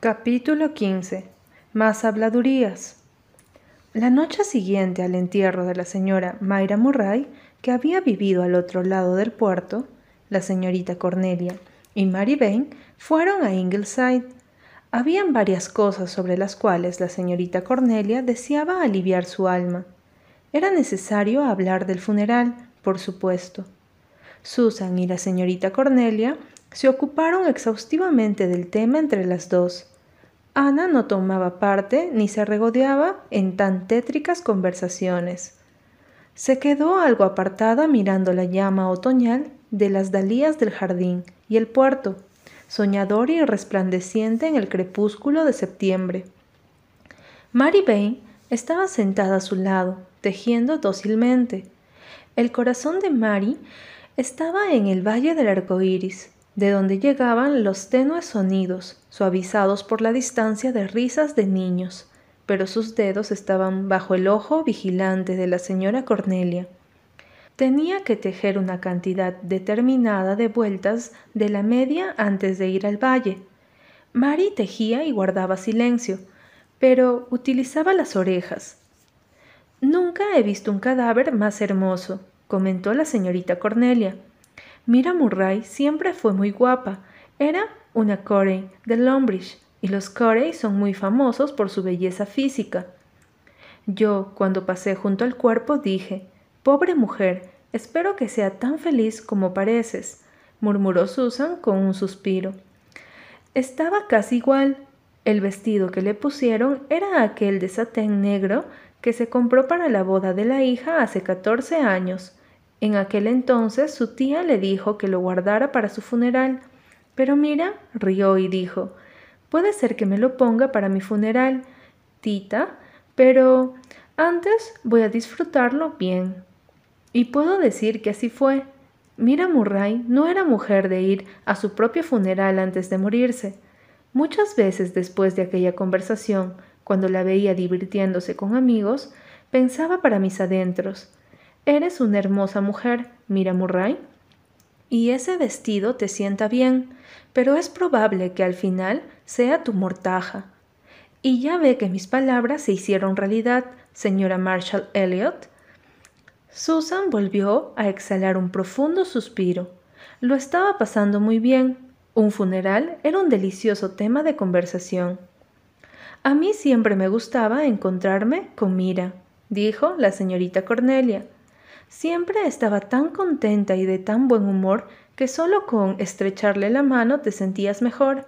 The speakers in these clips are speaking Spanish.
Capítulo 15. Más habladurías. La noche siguiente al entierro de la señora Mayra Murray, que había vivido al otro lado del puerto, la señorita Cornelia y Mary Bain fueron a Ingleside. Habían varias cosas sobre las cuales la señorita Cornelia deseaba aliviar su alma. Era necesario hablar del funeral, por supuesto. Susan y la señorita Cornelia se ocuparon exhaustivamente del tema entre las dos. Ana no tomaba parte ni se regodeaba en tan tétricas conversaciones. Se quedó algo apartada mirando la llama otoñal de las dalías del jardín y el puerto, soñador y resplandeciente en el crepúsculo de septiembre. Mary Bain estaba sentada a su lado, tejiendo dócilmente. El corazón de Mary estaba en el valle del arco iris, de donde llegaban los tenues sonidos, suavizados por la distancia de risas de niños, pero sus dedos estaban bajo el ojo vigilante de la señora Cornelia. Tenía que tejer una cantidad determinada de vueltas de la media antes de ir al valle. Mary tejía y guardaba silencio, pero utilizaba las orejas. Nunca he visto un cadáver más hermoso, comentó la señorita Cornelia. Mira Murray siempre fue muy guapa. Era una Corey de Lombridge, y los Corey son muy famosos por su belleza física. Yo, cuando pasé junto al cuerpo, dije, Pobre mujer, espero que sea tan feliz como pareces, murmuró Susan con un suspiro. Estaba casi igual. El vestido que le pusieron era aquel de satén negro que se compró para la boda de la hija hace catorce años. En aquel entonces su tía le dijo que lo guardara para su funeral, pero mira, rió y dijo, puede ser que me lo ponga para mi funeral, tita, pero antes voy a disfrutarlo bien. Y puedo decir que así fue. Mira Murray no era mujer de ir a su propio funeral antes de morirse. Muchas veces después de aquella conversación, cuando la veía divirtiéndose con amigos, pensaba para mis adentros, Eres una hermosa mujer, mira Murray. Y ese vestido te sienta bien, pero es probable que al final sea tu mortaja. Y ya ve que mis palabras se hicieron realidad, señora Marshall Elliot. Susan volvió a exhalar un profundo suspiro. Lo estaba pasando muy bien. Un funeral era un delicioso tema de conversación. A mí siempre me gustaba encontrarme con Mira, dijo la señorita Cornelia. Siempre estaba tan contenta y de tan buen humor que solo con estrecharle la mano te sentías mejor.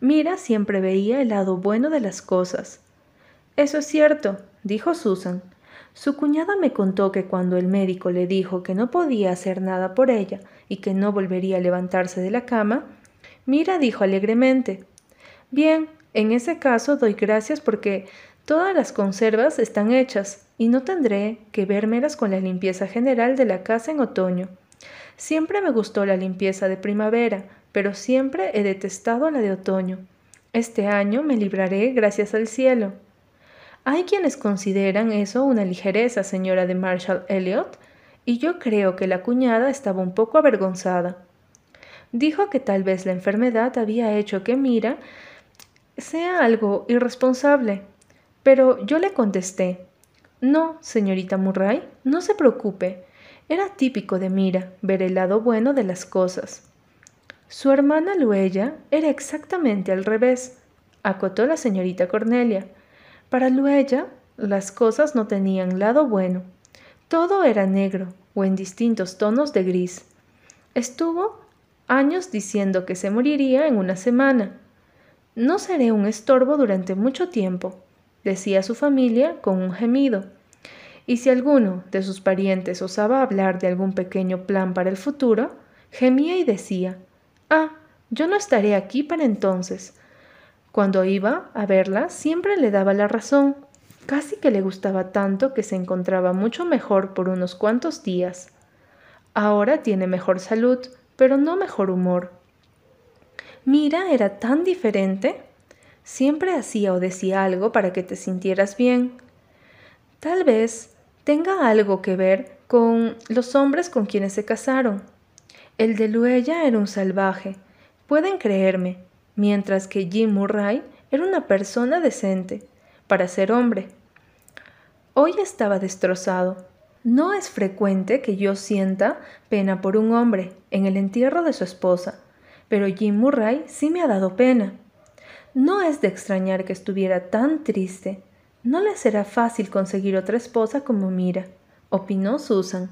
Mira siempre veía el lado bueno de las cosas. Eso es cierto, dijo Susan. Su cuñada me contó que cuando el médico le dijo que no podía hacer nada por ella y que no volvería a levantarse de la cama, Mira dijo alegremente Bien, en ese caso doy gracias porque Todas las conservas están hechas y no tendré que vérmelas con la limpieza general de la casa en otoño. Siempre me gustó la limpieza de primavera, pero siempre he detestado la de otoño. Este año me libraré gracias al cielo. Hay quienes consideran eso una ligereza, señora de Marshall Elliot, y yo creo que la cuñada estaba un poco avergonzada. Dijo que tal vez la enfermedad había hecho que Mira sea algo irresponsable, pero yo le contesté, no, señorita Murray, no se preocupe. Era típico de Mira ver el lado bueno de las cosas. Su hermana Luella era exactamente al revés, acotó la señorita Cornelia. Para Luella las cosas no tenían lado bueno. Todo era negro o en distintos tonos de gris. Estuvo años diciendo que se moriría en una semana. No seré un estorbo durante mucho tiempo, decía su familia con un gemido. Y si alguno de sus parientes osaba hablar de algún pequeño plan para el futuro, gemía y decía, Ah, yo no estaré aquí para entonces. Cuando iba a verla, siempre le daba la razón. Casi que le gustaba tanto que se encontraba mucho mejor por unos cuantos días. Ahora tiene mejor salud, pero no mejor humor. Mira, era tan diferente. Siempre hacía o decía algo para que te sintieras bien. Tal vez tenga algo que ver con los hombres con quienes se casaron. El de Luella era un salvaje. Pueden creerme, mientras que Jim Murray era una persona decente, para ser hombre. Hoy estaba destrozado. No es frecuente que yo sienta pena por un hombre en el entierro de su esposa, pero Jim Murray sí me ha dado pena. No es de extrañar que estuviera tan triste. No le será fácil conseguir otra esposa como Mira, opinó Susan.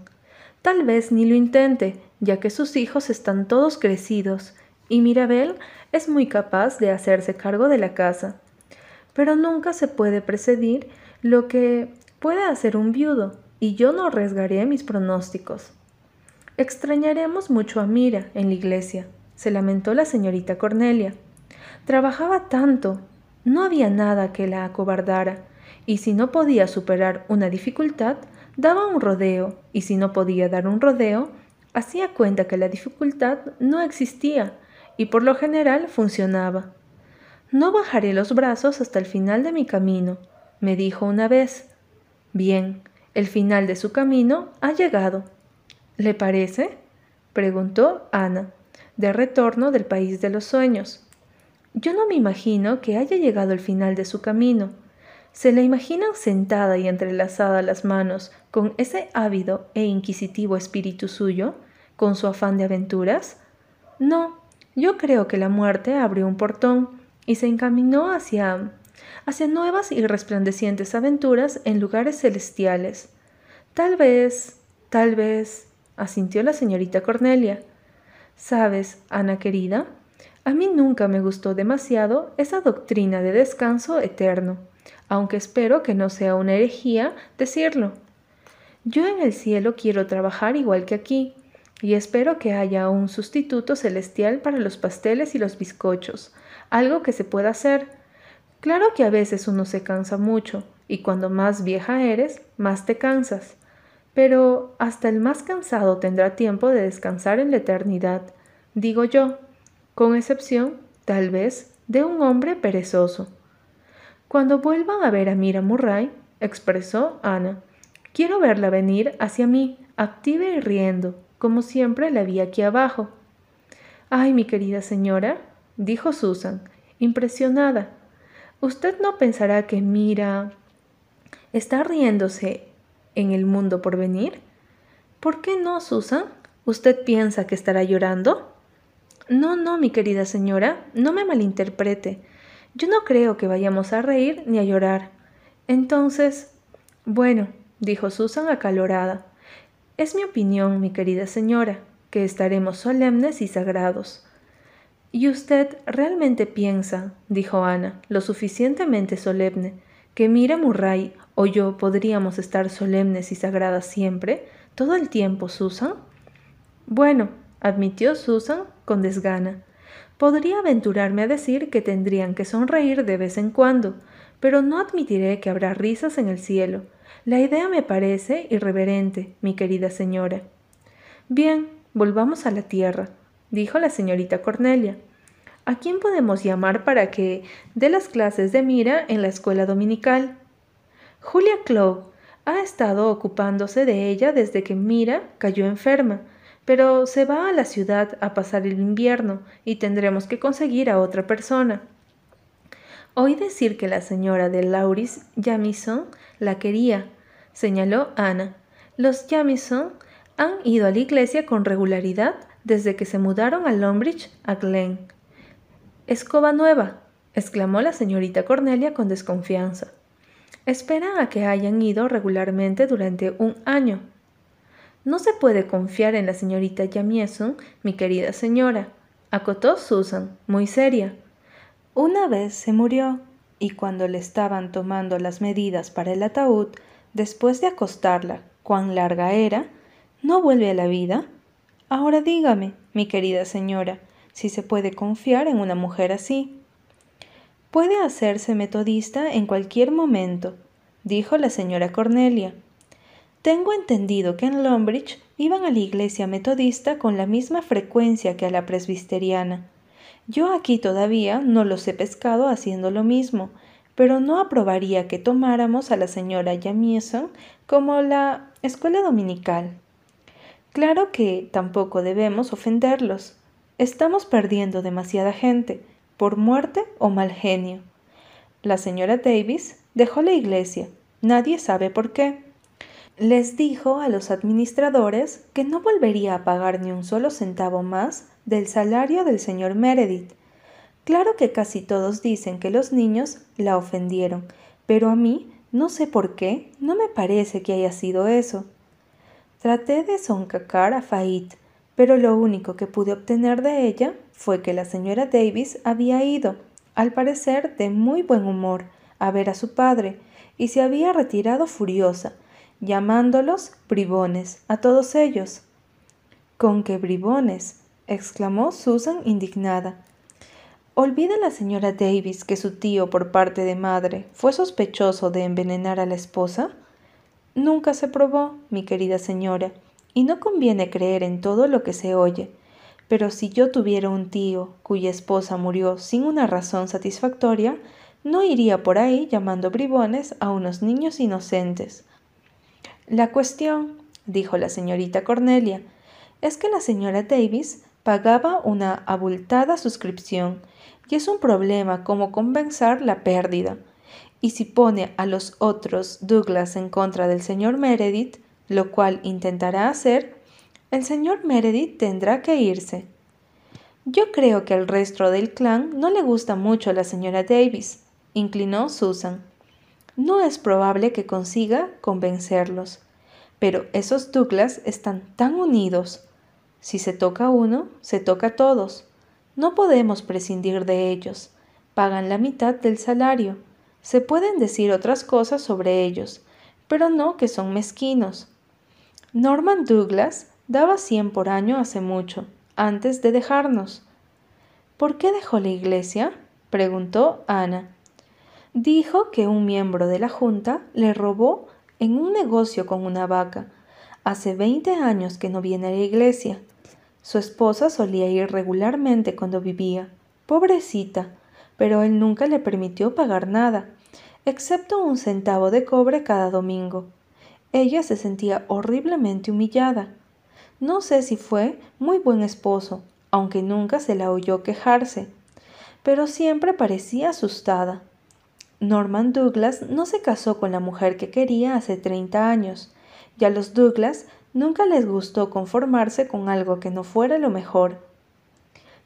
Tal vez ni lo intente, ya que sus hijos están todos crecidos, y Mirabel es muy capaz de hacerse cargo de la casa. Pero nunca se puede precedir lo que puede hacer un viudo, y yo no arriesgaré mis pronósticos. Extrañaremos mucho a Mira en la iglesia, se lamentó la señorita Cornelia. Trabajaba tanto, no había nada que la acobardara, y si no podía superar una dificultad, daba un rodeo, y si no podía dar un rodeo, hacía cuenta que la dificultad no existía, y por lo general funcionaba. No bajaré los brazos hasta el final de mi camino, me dijo una vez. Bien, el final de su camino ha llegado. ¿Le parece? preguntó Ana, de retorno del país de los sueños. Yo no me imagino que haya llegado el final de su camino. ¿Se la imaginan sentada y entrelazada las manos con ese ávido e inquisitivo espíritu suyo, con su afán de aventuras? No, yo creo que la muerte abrió un portón y se encaminó hacia hacia nuevas y resplandecientes aventuras en lugares celestiales. Tal vez, tal vez, asintió la señorita Cornelia. Sabes, Ana querida, a mí nunca me gustó demasiado esa doctrina de descanso eterno, aunque espero que no sea una herejía decirlo. Yo en el cielo quiero trabajar igual que aquí, y espero que haya un sustituto celestial para los pasteles y los bizcochos, algo que se pueda hacer. Claro que a veces uno se cansa mucho, y cuando más vieja eres, más te cansas. Pero hasta el más cansado tendrá tiempo de descansar en la eternidad, digo yo con excepción, tal vez, de un hombre perezoso. Cuando vuelvan a ver a Mira Murray, expresó Ana, quiero verla venir hacia mí, activa y riendo, como siempre la vi aquí abajo. Ay, mi querida señora, dijo Susan, impresionada. Usted no pensará que Mira está riéndose en el mundo por venir. ¿Por qué no, Susan? ¿Usted piensa que estará llorando? No, no, mi querida señora, no me malinterprete. Yo no creo que vayamos a reír ni a llorar. Entonces, bueno, dijo Susan acalorada, es mi opinión, mi querida señora, que estaremos solemnes y sagrados. ¿Y usted realmente piensa, dijo Ana, lo suficientemente solemne, que Mira Murray o yo podríamos estar solemnes y sagradas siempre, todo el tiempo, Susan? Bueno, admitió Susan con desgana. Podría aventurarme a decir que tendrían que sonreír de vez en cuando, pero no admitiré que habrá risas en el cielo. La idea me parece irreverente, mi querida señora. Bien, volvamos a la tierra, dijo la señorita Cornelia. ¿A quién podemos llamar para que dé las clases de Mira en la escuela dominical? Julia Clough ha estado ocupándose de ella desde que Mira cayó enferma, pero se va a la ciudad a pasar el invierno y tendremos que conseguir a otra persona. Oí decir que la señora de Lauris Jamison la quería, señaló Ana. Los Jamison han ido a la iglesia con regularidad desde que se mudaron a Longbridge a Glen. Escoba nueva, exclamó la señorita Cornelia con desconfianza. Esperan a que hayan ido regularmente durante un año, no se puede confiar en la señorita Jamieson, mi querida señora, acotó Susan, muy seria. Una vez se murió, y cuando le estaban tomando las medidas para el ataúd, después de acostarla, cuán larga era, ¿no vuelve a la vida? Ahora dígame, mi querida señora, si se puede confiar en una mujer así. Puede hacerse metodista en cualquier momento, dijo la señora Cornelia. Tengo entendido que en Longbridge iban a la iglesia metodista con la misma frecuencia que a la presbiteriana. Yo aquí todavía no los he pescado haciendo lo mismo, pero no aprobaría que tomáramos a la señora Jamieson como la escuela dominical. Claro que tampoco debemos ofenderlos. Estamos perdiendo demasiada gente, por muerte o mal genio. La señora Davis dejó la iglesia, nadie sabe por qué. Les dijo a los administradores que no volvería a pagar ni un solo centavo más del salario del señor Meredith. Claro que casi todos dicen que los niños la ofendieron, pero a mí, no sé por qué, no me parece que haya sido eso. Traté de soncacar a Fait, pero lo único que pude obtener de ella fue que la señora Davis había ido, al parecer de muy buen humor, a ver a su padre, y se había retirado furiosa, llamándolos bribones a todos ellos. ¿Con qué bribones? exclamó Susan indignada. ¿Olvida la señora Davis que su tío por parte de madre fue sospechoso de envenenar a la esposa? Nunca se probó, mi querida señora, y no conviene creer en todo lo que se oye. Pero si yo tuviera un tío cuya esposa murió sin una razón satisfactoria, no iría por ahí llamando bribones a unos niños inocentes. La cuestión, dijo la señorita Cornelia, es que la señora Davis pagaba una abultada suscripción y es un problema cómo compensar la pérdida y si pone a los otros Douglas en contra del señor Meredith, lo cual intentará hacer, el señor Meredith tendrá que irse. Yo creo que al resto del clan no le gusta mucho a la señora Davis, inclinó Susan. No es probable que consiga convencerlos, pero esos Douglas están tan unidos. Si se toca uno, se toca a todos. No podemos prescindir de ellos. Pagan la mitad del salario se pueden decir otras cosas sobre ellos, pero no que son mezquinos. Norman Douglas daba cien por año hace mucho, antes de dejarnos. ¿Por qué dejó la iglesia? preguntó Ana. Dijo que un miembro de la Junta le robó en un negocio con una vaca. Hace veinte años que no viene a la iglesia. Su esposa solía ir regularmente cuando vivía. Pobrecita, pero él nunca le permitió pagar nada, excepto un centavo de cobre cada domingo. Ella se sentía horriblemente humillada. No sé si fue muy buen esposo, aunque nunca se la oyó quejarse, pero siempre parecía asustada. Norman Douglas no se casó con la mujer que quería hace treinta años, y a los Douglas nunca les gustó conformarse con algo que no fuera lo mejor.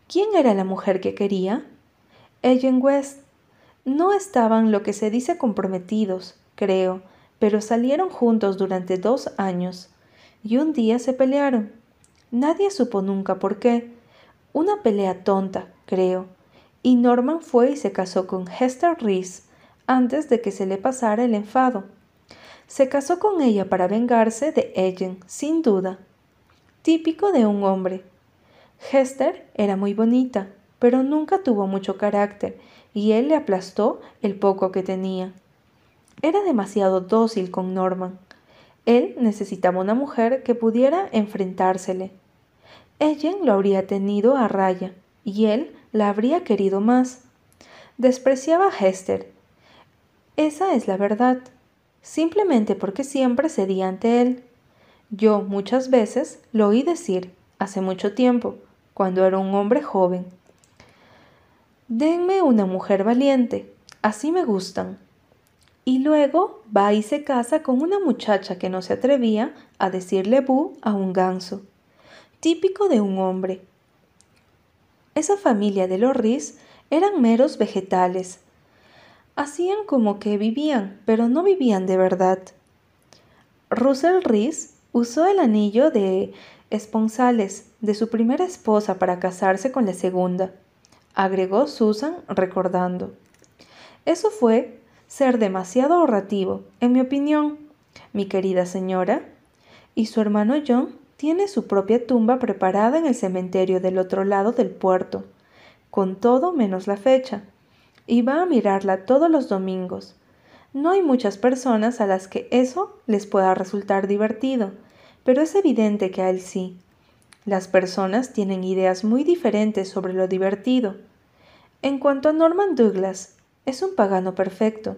¿Quién era la mujer que quería? Ellen West. No estaban lo que se dice comprometidos, creo, pero salieron juntos durante dos años. Y un día se pelearon. Nadie supo nunca por qué. Una pelea tonta, creo. Y Norman fue y se casó con Hester Reese antes de que se le pasara el enfado. Se casó con ella para vengarse de Ellen, sin duda. Típico de un hombre. Hester era muy bonita, pero nunca tuvo mucho carácter y él le aplastó el poco que tenía. Era demasiado dócil con Norman. Él necesitaba una mujer que pudiera enfrentársele. Ellen lo habría tenido a raya y él la habría querido más. Despreciaba a Hester. Esa es la verdad, simplemente porque siempre cedía ante él. Yo muchas veces lo oí decir, hace mucho tiempo, cuando era un hombre joven. Denme una mujer valiente, así me gustan. Y luego va y se casa con una muchacha que no se atrevía a decirle bu a un ganso, típico de un hombre. Esa familia de los Riz eran meros vegetales. Hacían como que vivían, pero no vivían de verdad. Russell Riz usó el anillo de esponsales de su primera esposa para casarse con la segunda agregó Susan recordando. Eso fue ser demasiado ahorrativo, en mi opinión, mi querida señora. Y su hermano John tiene su propia tumba preparada en el cementerio del otro lado del puerto, con todo menos la fecha, y va a mirarla todos los domingos. No hay muchas personas a las que eso les pueda resultar divertido, pero es evidente que a él sí. Las personas tienen ideas muy diferentes sobre lo divertido. En cuanto a Norman Douglas, es un pagano perfecto.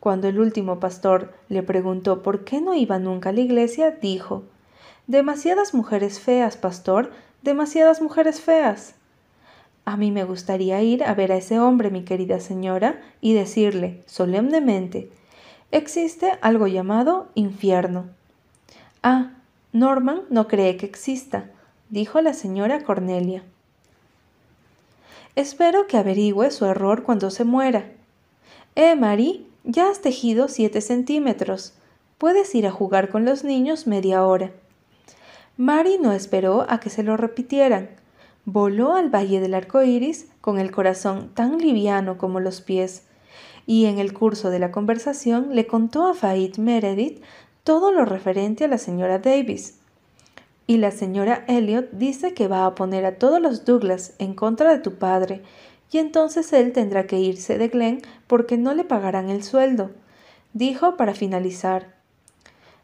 Cuando el último pastor le preguntó por qué no iba nunca a la iglesia, dijo, Demasiadas mujeres feas, pastor, demasiadas mujeres feas. A mí me gustaría ir a ver a ese hombre, mi querida señora, y decirle solemnemente, existe algo llamado infierno. Ah, Norman no cree que exista, dijo la señora Cornelia. Espero que averigüe su error cuando se muera. Eh, Mary, ya has tejido siete centímetros. Puedes ir a jugar con los niños media hora. Mary no esperó a que se lo repitieran. Voló al valle del arco iris con el corazón tan liviano como los pies, y en el curso de la conversación le contó a Faith Meredith todo lo referente a la señora Davis. Y la señora Elliot dice que va a poner a todos los Douglas en contra de tu padre, y entonces él tendrá que irse de Glen porque no le pagarán el sueldo, dijo para finalizar.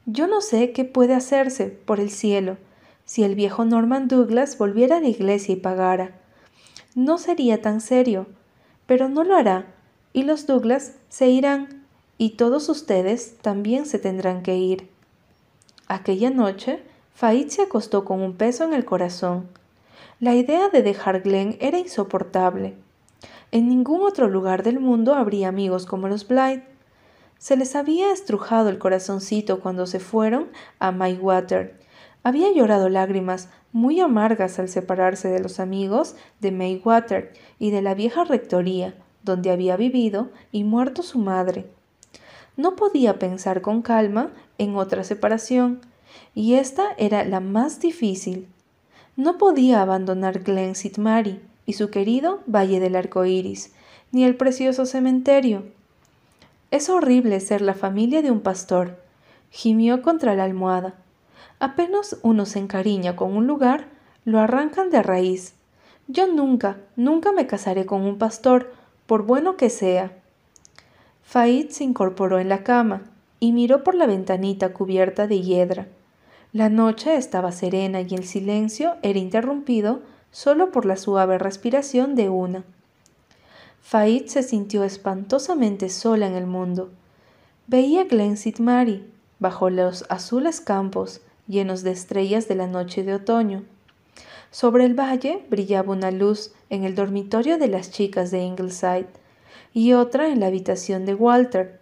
Yo no sé qué puede hacerse, por el cielo, si el viejo Norman Douglas volviera a la iglesia y pagara. No sería tan serio, pero no lo hará, y los Douglas se irán, y todos ustedes también se tendrán que ir. Aquella noche, Faith se acostó con un peso en el corazón. La idea de dejar Glen era insoportable. En ningún otro lugar del mundo habría amigos como los Blythe. Se les había estrujado el corazoncito cuando se fueron a Maywater. Había llorado lágrimas muy amargas al separarse de los amigos de Maywater y de la vieja rectoría, donde había vivido y muerto su madre. No podía pensar con calma en otra separación, y esta era la más difícil. No podía abandonar Glen Mary y su querido Valle del Arco Iris, ni el precioso cementerio. Es horrible ser la familia de un pastor, gimió contra la almohada. Apenas uno se encariña con un lugar, lo arrancan de raíz. Yo nunca, nunca me casaré con un pastor, por bueno que sea. Faid se incorporó en la cama y miró por la ventanita cubierta de hiedra. La noche estaba serena y el silencio era interrumpido solo por la suave respiración de una. Faid se sintió espantosamente sola en el mundo. Veía Glen Mary bajo los azules campos llenos de estrellas de la noche de otoño. Sobre el valle brillaba una luz en el dormitorio de las chicas de Ingleside y otra en la habitación de Walter.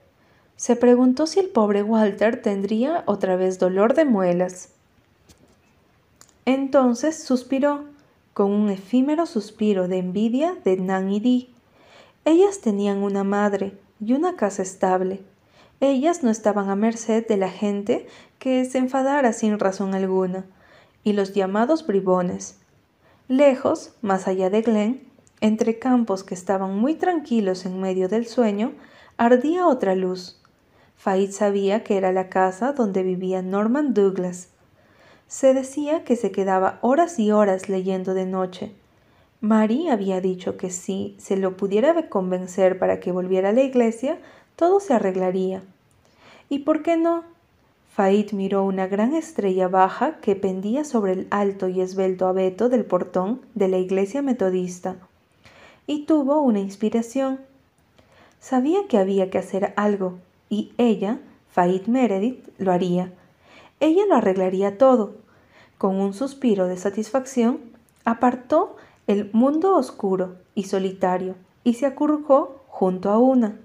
Se preguntó si el pobre Walter tendría otra vez dolor de muelas. Entonces suspiró, con un efímero suspiro de envidia de Nan y Dee. Ellas tenían una madre y una casa estable. Ellas no estaban a merced de la gente que se enfadara sin razón alguna, y los llamados bribones. Lejos, más allá de Glen, entre campos que estaban muy tranquilos en medio del sueño, ardía otra luz. Faid sabía que era la casa donde vivía Norman Douglas. Se decía que se quedaba horas y horas leyendo de noche, Mary había dicho que si se lo pudiera convencer para que volviera a la iglesia, todo se arreglaría. ¿Y por qué no? Faid miró una gran estrella baja que pendía sobre el alto y esbelto abeto del portón de la iglesia metodista, y tuvo una inspiración. Sabía que había que hacer algo, y ella, Faid Meredith, lo haría. Ella lo arreglaría todo. Con un suspiro de satisfacción, apartó el mundo oscuro y solitario y se acurrucó junto a una.